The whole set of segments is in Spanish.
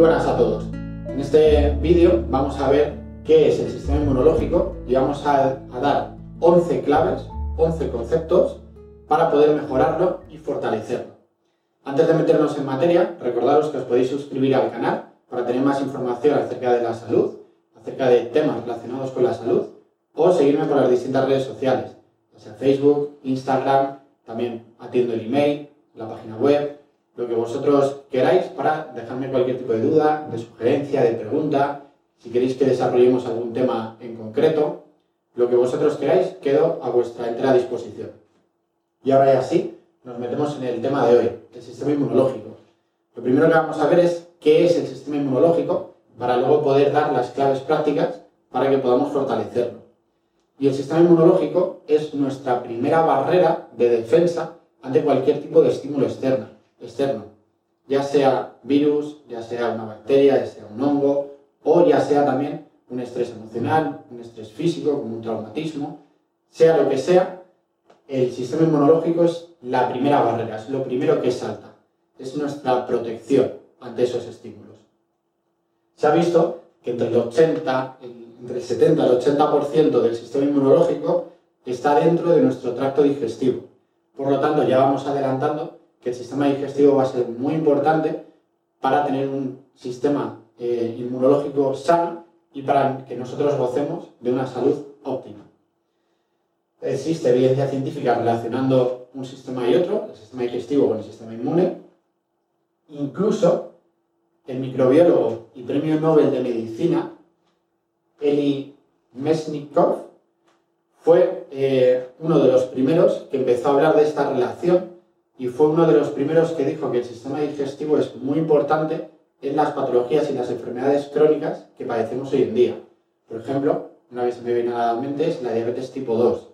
buenas a todos. En este vídeo vamos a ver qué es el sistema inmunológico y vamos a, dar 11 claves, 11 conceptos para poder mejorarlo y fortalecerlo. Antes de meternos en materia, recordaros que os podéis suscribir al canal para tener más información acerca de la salud, acerca de temas relacionados con la salud, o seguirme por las distintas redes sociales, ya sea Facebook, Instagram, también atiendo el email, la página web, lo que vosotros queráis para dejarme cualquier tipo de duda, de sugerencia, de pregunta, si queréis que desarrollemos algún tema en concreto, lo que vosotros queráis, quedo a vuestra entera disposición. Y ahora ya sí, nos metemos en el tema de hoy, el sistema inmunológico. Lo primero que vamos a ver es qué es el sistema inmunológico para luego poder dar las claves prácticas para que podamos fortalecerlo. Y el sistema inmunológico es nuestra primera barrera de defensa ante cualquier tipo de estímulo externo, externo, ya sea virus, ya sea una bacteria, ya sea un hongo, o ya sea también un estrés emocional, un estrés físico, como un traumatismo, sea lo que sea, el sistema inmunológico es la primera barrera, es lo primero que salta, es nuestra protección ante esos estímulos. Se ha visto que entre el 80, entre el 70 y el 80% del sistema inmunológico está dentro de nuestro tracto digestivo. Por lo tanto, ya vamos adelantando que el sistema digestivo va a ser muy importante para tener un sistema eh, inmunológico sano y para que nosotros gocemos de una salud óptima. Existe evidencia científica relacionando un sistema y otro, el sistema digestivo con el sistema inmune. Incluso el microbiólogo y premio Nobel de Medicina, Eli Mesnikov, fue eh, uno de los primeros que empezó a hablar de esta relación y fue uno de los primeros que dijo que el sistema digestivo es muy importante en las patologías y las enfermedades crónicas que padecemos hoy en día. Por ejemplo, una vez me viene a la mente es la diabetes tipo 2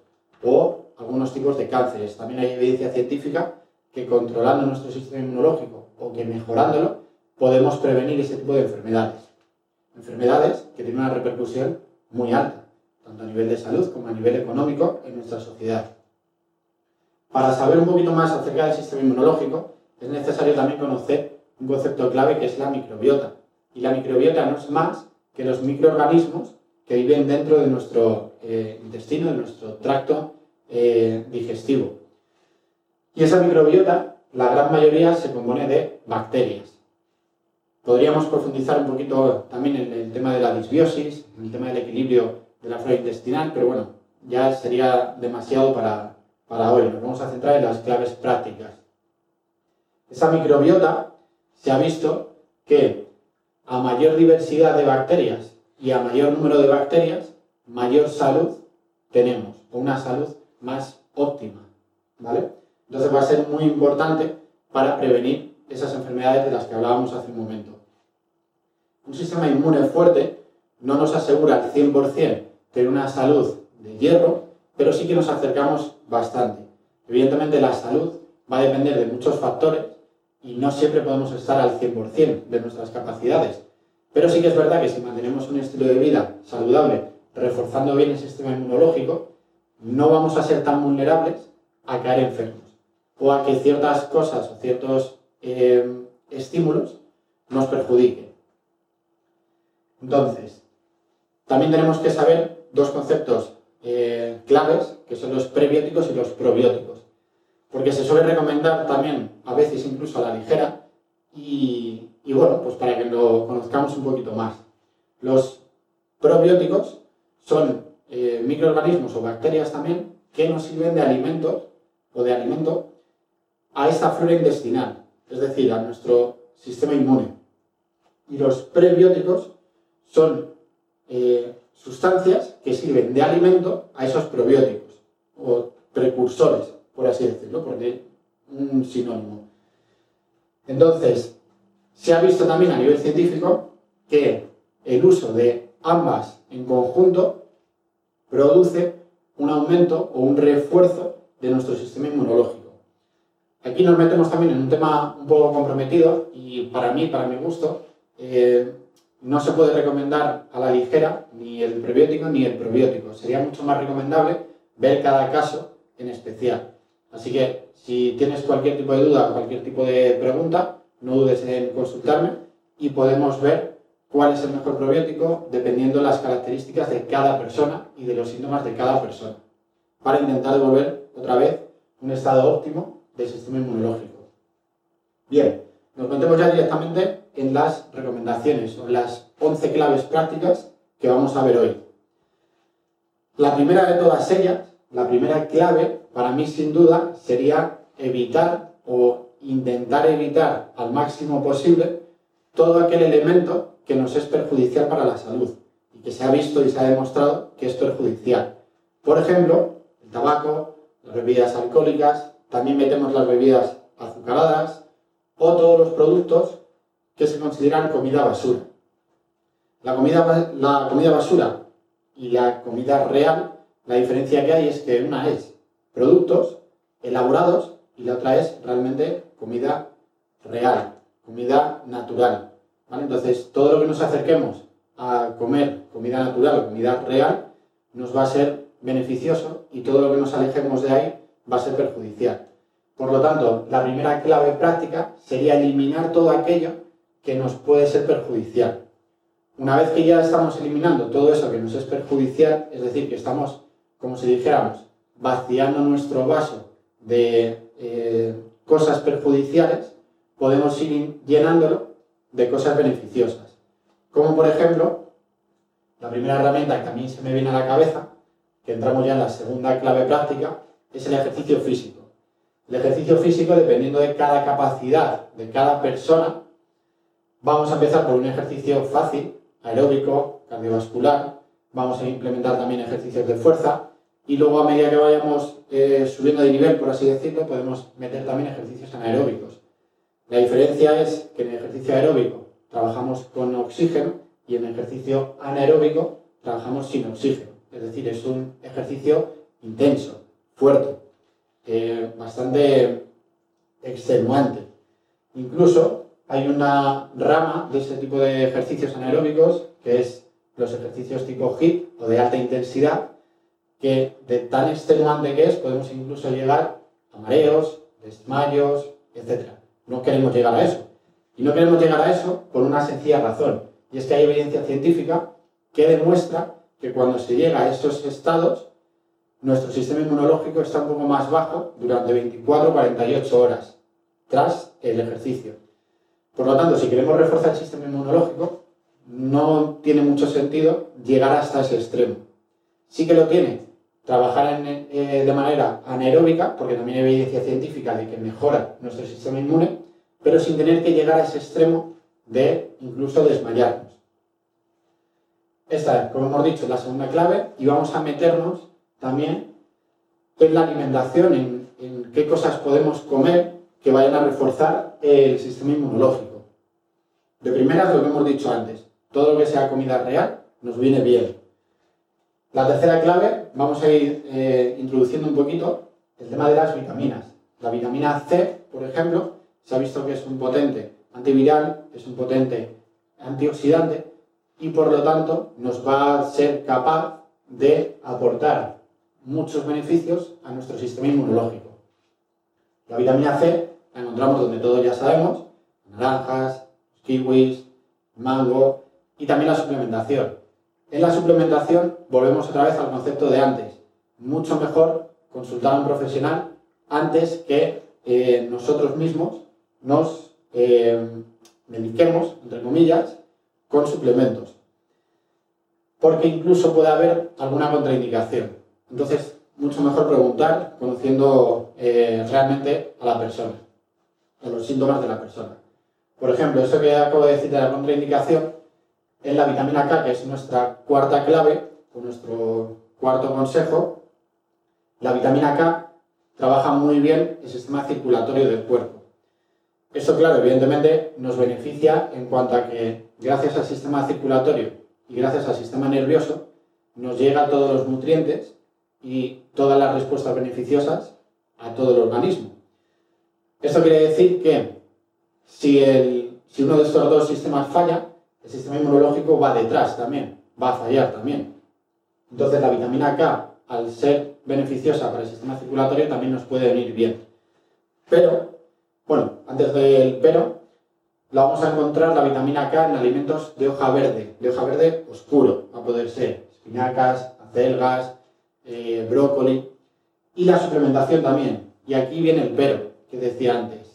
o algunos tipos de cánceres. También hay evidencia científica que controlando nuestro sistema inmunológico o que mejorándolo podemos prevenir ese tipo de enfermedades. Enfermedades que tienen una repercusión muy alta, tanto a nivel de salud como a nivel económico en nuestra sociedad. Para saber un poquito más acerca del sistema inmunológico, es necesario también conocer un concepto clave que es la microbiota. Y la microbiota no es más que los microorganismos que viven dentro de nuestro eh, intestino, de nuestro tracto eh, digestivo. Y esa microbiota, la gran mayoría, se compone de bacterias. Podríamos profundizar un poquito también en el tema de la disbiosis, en el tema del equilibrio de la flora intestinal, pero bueno, ya sería demasiado para, para hoy. Nos vamos a centrar en las claves prácticas. Esa microbiota se ha visto que a mayor diversidad de bacterias y a mayor número de bacterias, mayor salud tenemos, o una salud más óptima. ¿vale? Entonces va a ser muy importante para prevenir esas enfermedades de las que hablábamos hace un momento. Un sistema inmune fuerte no nos asegura al 100% tener una salud de hierro, pero sí que nos acercamos bastante. Evidentemente la salud va a depender de muchos factores y no siempre podemos estar al 100% de nuestras capacidades. Pero sí que es verdad que si mantenemos un estilo de vida saludable, reforzando bien el sistema inmunológico, no vamos a ser tan vulnerables a caer enfermos o a que ciertas cosas o ciertos eh, estímulos nos perjudiquen. Entonces, también tenemos que saber dos conceptos eh, claves, que son los prebióticos y los probióticos. Porque se suele recomendar también, a veces incluso a la ligera, y, bueno, pues para que lo conozcamos un poquito más. Los probióticos son eh, microorganismos o bacterias también que nos sirven de alimento o de alimento a esta flora intestinal, es decir, a nuestro sistema inmune. Y los prebióticos son eh, sustancias que sirven de alimento a esos probióticos o precursores, por así decirlo, porque un sinónimo. Entonces, se ha visto también a nivel científico que el uso de ambas en conjunto produce un aumento o un refuerzo de nuestro sistema inmunológico. Aquí nos metemos también en un tema un poco comprometido y para mí, para mi gusto, eh, no se puede recomendar a la ligera ni el prebiótico ni el probiótico. Sería mucho más recomendable ver cada caso en especial. Así que si tienes cualquier tipo de duda o cualquier tipo de pregunta, no dudes en consultarme y podemos ver cuál es el mejor probiótico dependiendo de las características de cada persona y de los síntomas de cada persona, para intentar devolver otra vez un estado óptimo del sistema inmunológico. Bien, nos metemos ya directamente en las recomendaciones o en las 11 claves prácticas que vamos a ver hoy. La primera de todas ellas, la primera clave, para mí sin duda, sería evitar o intentar evitar al máximo posible todo aquel elemento que nos es perjudicial para la salud y que se ha visto y se ha demostrado que es perjudicial. Por ejemplo, el tabaco, las bebidas alcohólicas, también metemos las bebidas azucaradas o todos los productos que se consideran comida basura. La comida, la comida basura y la comida real, la diferencia que hay es que una es productos elaborados y la otra es realmente comida real, comida natural. Entonces, todo lo que nos acerquemos a comer comida natural o comida real nos va a ser beneficioso y todo lo que nos alejemos de ahí va a ser perjudicial. Por lo tanto, la primera clave práctica sería eliminar todo aquello que nos puede ser perjudicial. Una vez que ya estamos eliminando todo eso que nos es perjudicial, es decir, que estamos, como si dijéramos, vaciando nuestro vaso de eh, cosas perjudiciales, podemos ir llenándolo de cosas beneficiosas. Como por ejemplo, la primera herramienta que a mí se me viene a la cabeza, que entramos ya en la segunda clave práctica, es el ejercicio físico. El ejercicio físico, dependiendo de cada capacidad de cada persona, vamos a empezar por un ejercicio fácil, aeróbico, cardiovascular, vamos a implementar también ejercicios de fuerza y luego a medida que vayamos eh, subiendo de nivel, por así decirlo, podemos meter también ejercicios anaeróbicos. La diferencia es que en el ejercicio aeróbico trabajamos con oxígeno y en el ejercicio anaeróbico trabajamos sin oxígeno. Es decir, es un ejercicio intenso, fuerte, eh, bastante extenuante. Incluso hay una rama de este tipo de ejercicios anaeróbicos, que es los ejercicios tipo HIIT o de alta intensidad, que de tan extenuante que es, podemos incluso llegar a mareos, desmayos, etc. No queremos llegar a eso. Y no queremos llegar a eso por una sencilla razón, y es que hay evidencia científica que demuestra que cuando se llega a esos estados, nuestro sistema inmunológico está un poco más bajo durante 24 48 horas tras el ejercicio. Por lo tanto, si queremos reforzar el sistema inmunológico, no tiene mucho sentido llegar hasta ese extremo. Sí que lo tiene trabajar eh, de manera anaeróbica, porque también hay evidencia científica de que mejora nuestro sistema inmune, pero sin tener que llegar a ese extremo de incluso desmayarnos. Esta, como hemos dicho, es la segunda clave y vamos a meternos también en la alimentación, en, en qué cosas podemos comer que vayan a reforzar el sistema inmunológico. De primera lo que hemos dicho antes, todo lo que sea comida real nos viene bien. La tercera clave, vamos a ir eh, introduciendo un poquito el tema de las vitaminas. La vitamina C, por ejemplo, se ha visto que es un potente antiviral, es un potente antioxidante y por lo tanto nos va a ser capaz de aportar muchos beneficios a nuestro sistema inmunológico. La vitamina C la encontramos donde todos ya sabemos, naranjas, kiwis, mango y también la suplementación. En la suplementación volvemos otra vez al concepto de antes. Mucho mejor consultar a un profesional antes que eh, nosotros mismos nos eh, mediquemos, entre comillas, con suplementos. Porque incluso puede haber alguna contraindicación. Entonces, mucho mejor preguntar conociendo eh, realmente a la persona los síntomas de la persona. Por ejemplo, eso que acabo de decir de la contraindicación, en la vitamina K, que es nuestra cuarta clave, o nuestro cuarto consejo, la vitamina K trabaja muy bien el sistema circulatorio del cuerpo. Eso, claro, evidentemente nos beneficia en cuanto a que gracias al sistema circulatorio y gracias al sistema nervioso nos llega todos los nutrientes y todas las respuestas beneficiosas a todo el organismo. Esto quiere decir que si, uno de estos dos sistemas falla, el sistema inmunológico va detrás también, va a fallar también. Entonces la vitamina K, al ser beneficiosa para el sistema circulatorio, también nos puede venir bien. Pero, bueno, antes del pero, la vamos a encontrar la vitamina K en alimentos de hoja verde, de hoja verde oscuro, a poder ser espinacas, acelgas, eh, brócoli y la suplementación también. Y aquí viene el pero que decía antes.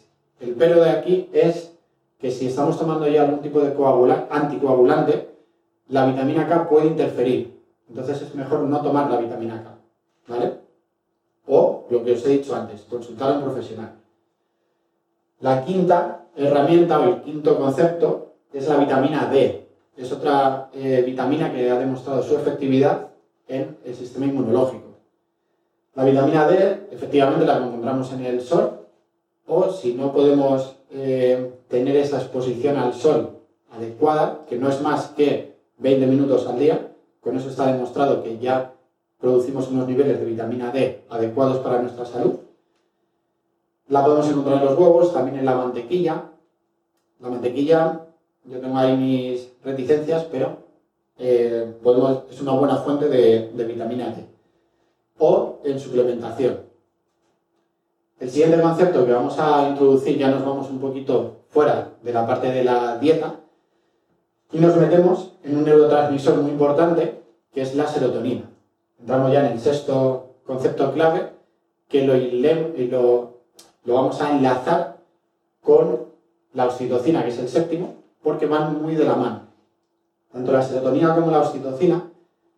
El pero de aquí es que si estamos tomando ya algún tipo de anticoagulante, la vitamina K puede interferir. Entonces es mejor no tomar la vitamina K. ¿Vale? O lo que os he dicho antes, consultar a un profesional. La quinta herramienta o el quinto concepto es la vitamina D. Es otra eh, vitamina que ha demostrado su efectividad en el sistema inmunológico. La vitamina D efectivamente la encontramos en el sol o si no podemos eh, tener esa exposición al sol adecuada, que no es más que 20 minutos al día, con eso está demostrado que ya producimos unos niveles de vitamina D adecuados para nuestra salud. La podemos encontrar en los huevos, también en la mantequilla. La mantequilla, yo tengo ahí mis reticencias, pero eh, es una buena fuente de vitamina D. O en suplementación. El siguiente concepto que vamos a introducir, ya nos vamos un poquito fuera de la parte de la dieta y nos metemos en un neurotransmisor muy importante que es la serotonina. Entramos ya en el sexto concepto clave que lo, lo, lo vamos a enlazar con la oxitocina, que es el séptimo, porque van muy de la mano. Tanto la serotonina como la oxitocina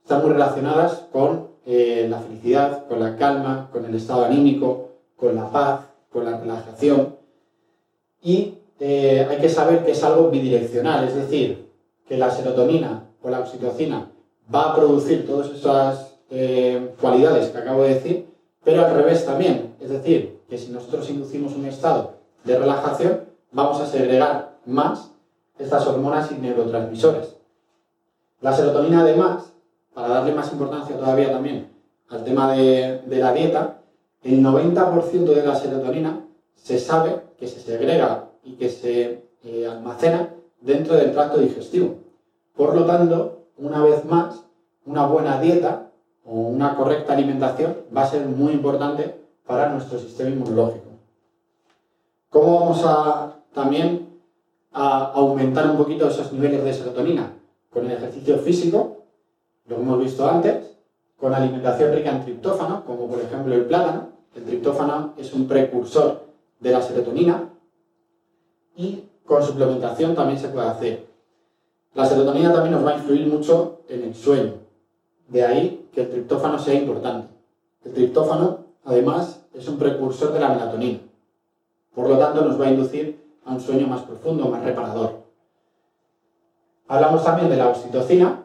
están muy relacionadas con eh, la felicidad, con la calma, con el estado anímico, con la paz, con la relajación. Y eh, hay que saber que es algo bidireccional, es decir, que la serotonina o la oxitocina va a producir todas esas eh, cualidades que acabo de decir, pero al revés también. Es decir, que si nosotros inducimos un estado de relajación, vamos a segregar más estas hormonas y neurotransmisores. La serotonina, además, para darle más importancia todavía también al tema de la dieta, el 90% de la serotonina se sabe que se segrega y que se eh, almacena dentro del tracto digestivo. Por lo tanto, una vez más, una buena dieta o una correcta alimentación va a ser muy importante para nuestro sistema inmunológico. ¿Cómo vamos a también a aumentar un poquito esos niveles de serotonina? Con el ejercicio físico, lo hemos visto antes, con alimentación rica en triptófano, como por ejemplo el plátano, el triptófano es un precursor de la serotonina y con suplementación también se puede hacer. La serotonina también nos va a influir mucho en el sueño. De ahí que el triptófano sea importante. El triptófano, además, es un precursor de la melatonina. Por lo tanto, nos va a inducir a un sueño más profundo, más reparador. Hablamos también de la oxitocina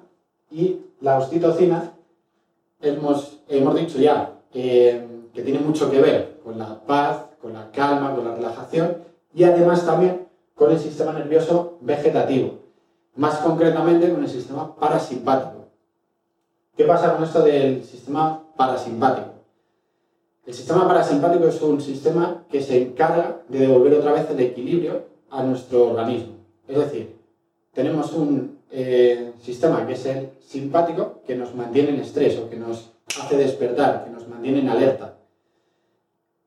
y la oxitocina, hemos, hemos dicho ya, que que tiene mucho que ver con la paz, con la calma, con la relajación y además también con el sistema nervioso vegetativo, más concretamente con el sistema parasimpático. ¿Qué pasa con esto del sistema parasimpático? El sistema parasimpático es un sistema que se encarga de devolver otra vez el equilibrio a nuestro organismo. Es decir, tenemos un eh, sistema que es el simpático que nos mantiene en estrés o que nos hace despertar, que nos mantiene en alerta.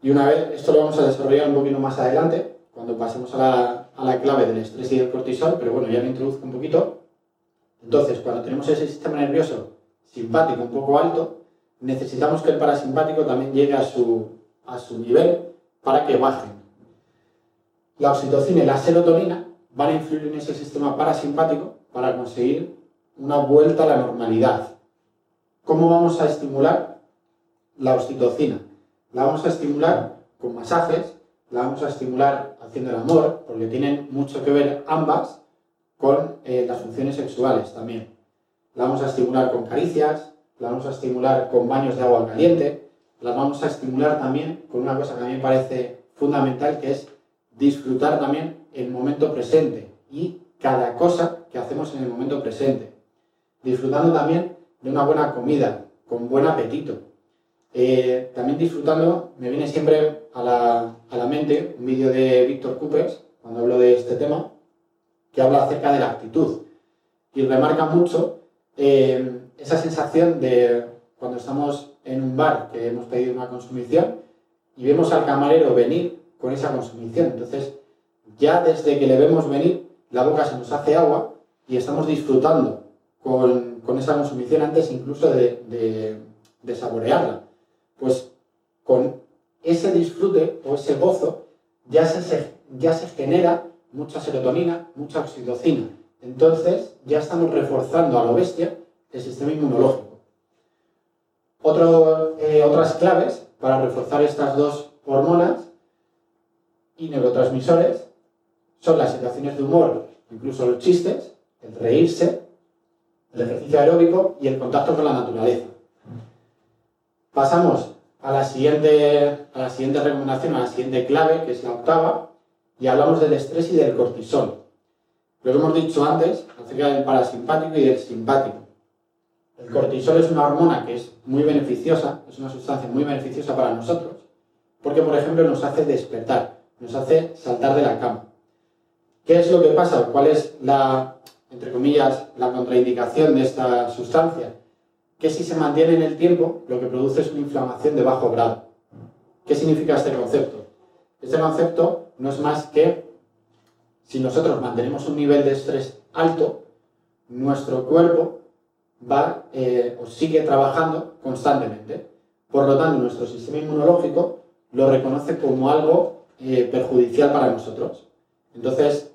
Y una vez, esto lo vamos a desarrollar un poquito más adelante, cuando pasemos a la, a la clave del estrés y del cortisol, pero bueno, ya lo introduzco un poquito. Entonces, cuando tenemos ese sistema nervioso simpático un poco alto, necesitamos que el parasimpático también llegue a su, a su nivel para que bajen. La oxitocina y la serotonina van a influir en ese sistema parasimpático para conseguir una vuelta a la normalidad. ¿Cómo vamos a estimular la oxitocina? La vamos a estimular con masajes, la vamos a estimular haciendo el amor, porque tienen mucho que ver ambas con eh, las funciones sexuales también. La vamos a estimular con caricias, la vamos a estimular con baños de agua caliente, la vamos a estimular también con una cosa que a mí me parece fundamental, que es disfrutar también el momento presente y cada cosa que hacemos en el momento presente. Disfrutando también de una buena comida, con buen apetito, eh, también disfrutando, me viene siempre a la, a la mente un vídeo de Víctor Coopers, cuando hablo de este tema, que habla acerca de la actitud y remarca mucho eh, esa sensación de cuando estamos en un bar que hemos pedido una consumición y vemos al camarero venir con esa consumición. Entonces, ya desde que le vemos venir, la boca se nos hace agua y estamos disfrutando con, esa consumición antes incluso de, de saborearla. Pues con ese disfrute o ese gozo ya se, genera mucha serotonina, mucha oxitocina. Entonces ya estamos reforzando a lo bestia el sistema inmunológico. Eh, otras claves para reforzar estas dos hormonas y neurotransmisores son las situaciones de humor, incluso los chistes, el reírse, el ejercicio aeróbico y el contacto con la naturaleza. Pasamos a la siguiente, a la siguiente recomendación, a la siguiente clave, que es la octava, y hablamos del estrés y del cortisol. Lo que hemos dicho antes acerca del parasimpático y del simpático. El cortisol es una hormona que es muy beneficiosa, es una sustancia muy beneficiosa para nosotros, porque por ejemplo nos hace despertar, nos hace saltar de la cama. ¿Qué es lo que pasa? ¿Cuál es la, entre comillas, la contraindicación de esta sustancia? Que si se mantiene en el tiempo, lo que produce es una inflamación de bajo grado. ¿Qué significa este concepto? Este concepto no es más que si nosotros mantenemos un nivel de estrés alto, nuestro cuerpo va eh, o sigue trabajando constantemente. Por lo tanto, nuestro sistema inmunológico lo reconoce como algo eh, perjudicial para nosotros. Entonces,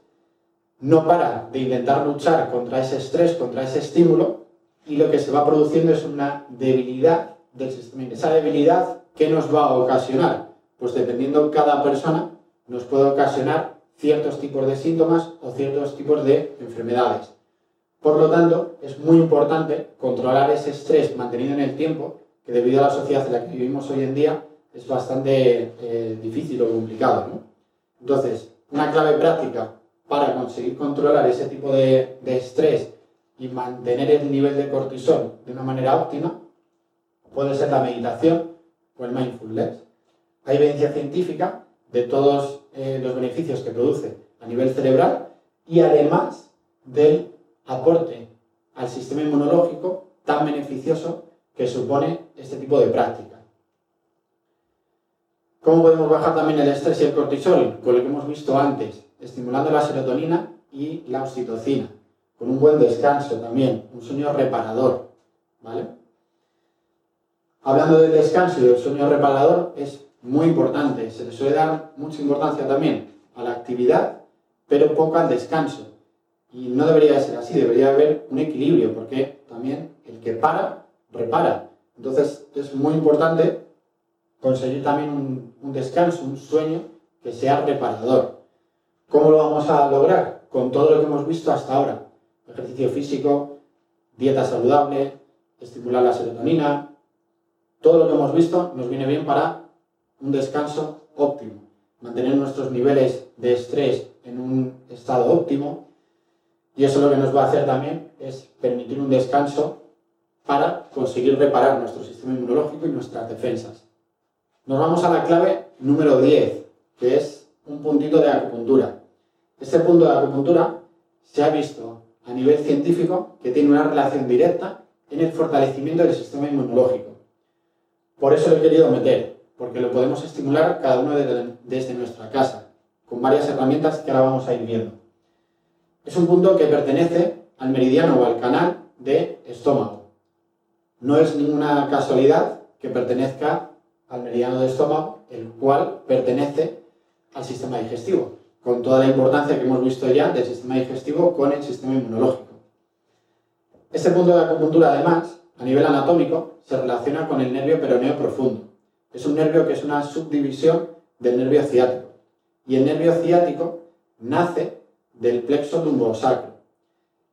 no para de intentar luchar contra ese estrés, contra ese estímulo, y lo que se va produciendo es una debilidad del sistema. Esa debilidad, ¿qué nos va a ocasionar? Pues dependiendo cada persona, nos puede ocasionar ciertos tipos de síntomas o ciertos tipos de enfermedades. Por lo tanto, es muy importante controlar ese estrés mantenido en el tiempo, que debido a la sociedad en la que vivimos hoy en día es bastante eh, difícil o complicado. Entonces, una clave práctica para conseguir controlar ese tipo de, de estrés y mantener el nivel de cortisol de una manera óptima puede ser la meditación o el mindfulness. Hay evidencia científica de todos eh, los beneficios que produce a nivel cerebral y además del aporte al sistema inmunológico tan beneficioso que supone este tipo de práctica. ¿Cómo podemos bajar también el estrés y el cortisol? Con lo que hemos visto antes, estimulando la serotonina y la oxitocina, con un buen descanso también, un sueño reparador. ¿vale? Hablando del descanso y del sueño reparador, es muy importante, se le suele dar mucha importancia también a la actividad, pero poco al descanso. Y no debería ser así, debería haber un equilibrio, porque también el que para, repara. Entonces es muy importante conseguir también un, un descanso, un sueño que sea reparador. ¿Cómo lo vamos a lograr? Con todo lo que hemos visto hasta ahora. Ejercicio físico, dieta saludable, estimular la serotonina. Todo lo que hemos visto nos viene bien para un descanso óptimo. Mantener nuestros niveles de estrés en un estado óptimo y eso lo que nos va a hacer también es permitir un descanso para conseguir reparar nuestro sistema inmunológico y nuestras defensas. Nos vamos a la clave número 10, que es un puntito de acupuntura. Este punto de acupuntura se ha visto a nivel científico que tiene una relación directa en el fortalecimiento del sistema inmunológico. Por eso lo he querido meter, porque lo podemos estimular cada uno desde nuestra casa, con varias herramientas que ahora vamos a ir viendo. Es un punto que pertenece al meridiano o al canal de estómago. No es ninguna casualidad que pertenezca al meridiano de estómago, el cual pertenece al sistema digestivo, con toda la importancia que hemos visto ya del sistema digestivo con el sistema inmunológico. Este punto de acupuntura, además, a nivel anatómico, se relaciona con el nervio peroneo profundo. Es un nervio que es una subdivisión del nervio ciático. Y el nervio ciático nace del plexo lumbosacro.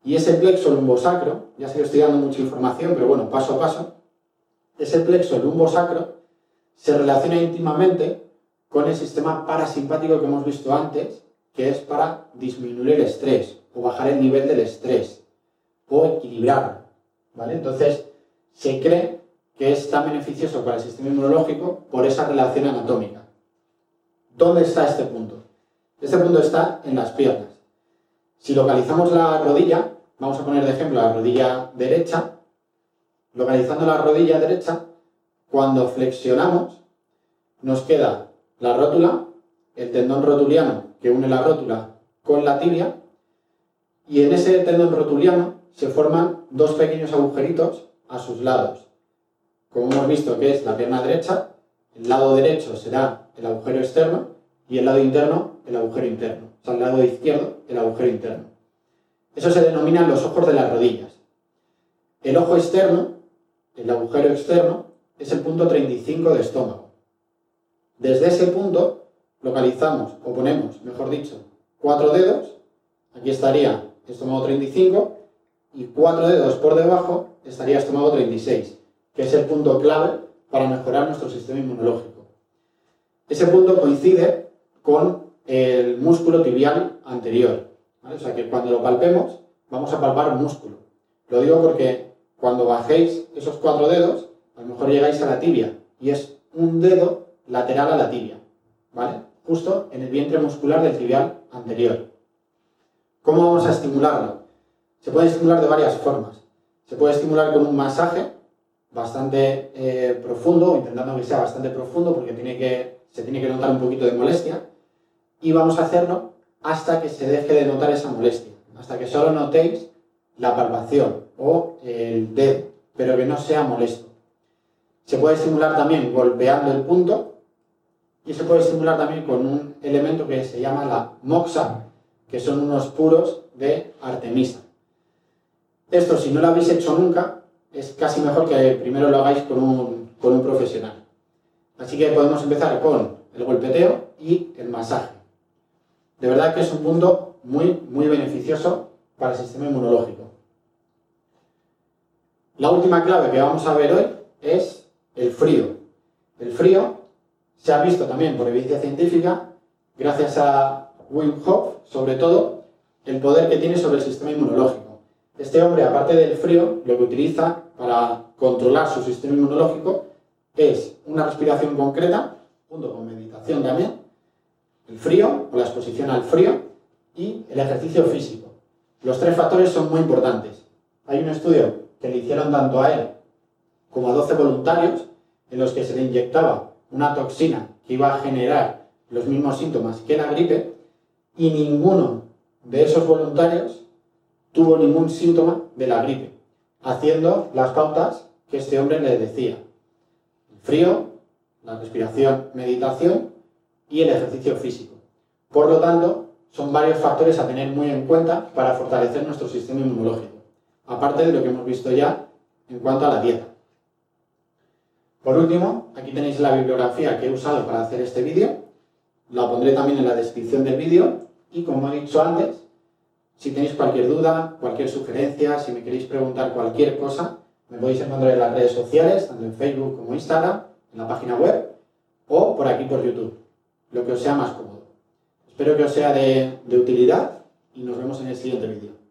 Y ese plexo lumbosacro, ya sé que estoy dando mucha información, pero bueno, paso a paso, ese plexo lumbosacro se relaciona íntimamente con el sistema parasimpático que hemos visto antes, que es para disminuir el estrés o bajar el nivel del estrés o equilibrarlo. ¿vale? Entonces, se cree que es tan beneficioso para el sistema inmunológico por esa relación anatómica. ¿Dónde está este punto? Este punto está en las piernas. Si localizamos la rodilla, vamos a poner de ejemplo la rodilla derecha, localizando la rodilla derecha, cuando flexionamos, nos queda la rótula el tendón rotuliano que une la rótula con la tibia y en ese tendón rotuliano se forman dos pequeños agujeritos a sus lados. Como hemos visto que es la pierna derecha, el lado derecho será el agujero externo y el lado interno el agujero interno. O sea, el lado izquierdo el agujero interno. Eso se denominan los ojos de las rodillas. El ojo externo, el agujero externo, es el punto 35 de estómago. Desde ese punto localizamos, o ponemos, mejor dicho, cuatro dedos. Aquí estaría estómago 35 y cuatro dedos por debajo estaría estómago 36, que es el punto clave para mejorar nuestro sistema inmunológico. Ese punto coincide con el músculo tibial anterior. O sea que cuando lo palpemos, vamos a palpar músculo. Lo digo porque cuando bajéis esos cuatro dedos, a lo mejor llegáis a la tibia y es un dedo lateral a la tibia, ¿vale? Justo en el vientre muscular del tibial anterior. ¿Cómo vamos a estimularlo? Se puede estimular de varias formas. Se puede estimular con un masaje bastante eh, profundo, intentando que sea bastante profundo porque tiene que, se tiene que notar un poquito de molestia. Y vamos a hacerlo hasta que se deje de notar esa molestia, hasta que solo notéis la palpación o el dedo, pero que no sea molesto. Se puede estimular también golpeando el punto y se puede estimular también con un elemento que se llama la moxa, que son unos puros de artemisa. Esto, si no lo habéis hecho nunca, es casi mejor que primero lo hagáis con un, con un profesional. Así que podemos empezar con el golpeteo y el masaje. De verdad que es un punto muy, muy beneficioso para el sistema inmunológico. La última clave que vamos a ver hoy es el frío. El frío se ha visto también por evidencia científica, gracias a Wim Hof, sobre todo, el poder que tiene sobre el sistema inmunológico. Este hombre, aparte del frío, lo que utiliza para controlar su sistema inmunológico es una respiración concreta, junto con meditación también, el frío o la exposición al frío y el ejercicio físico. Los tres factores son muy importantes. Hay un estudio que le hicieron tanto a él como a 12 voluntarios, en los que se le inyectaba una toxina que iba a generar los mismos síntomas que la gripe, y ninguno de esos voluntarios tuvo ningún síntoma de la gripe, haciendo las pautas que este hombre le decía. El frío, la respiración, meditación y el ejercicio físico. Por lo tanto, son varios factores a tener muy en cuenta para fortalecer nuestro sistema inmunológico aparte de lo que hemos visto ya en cuanto a la dieta. Por último, aquí tenéis la bibliografía que he usado para hacer este vídeo, la pondré también en la descripción del vídeo y como he dicho antes, si tenéis cualquier duda, cualquier sugerencia, si me queréis preguntar cualquier cosa, me podéis encontrar en las redes sociales, tanto en Facebook como Instagram, en la página web o por aquí por YouTube, lo que os sea más cómodo. Espero que os sea de, de utilidad y nos vemos en el siguiente vídeo.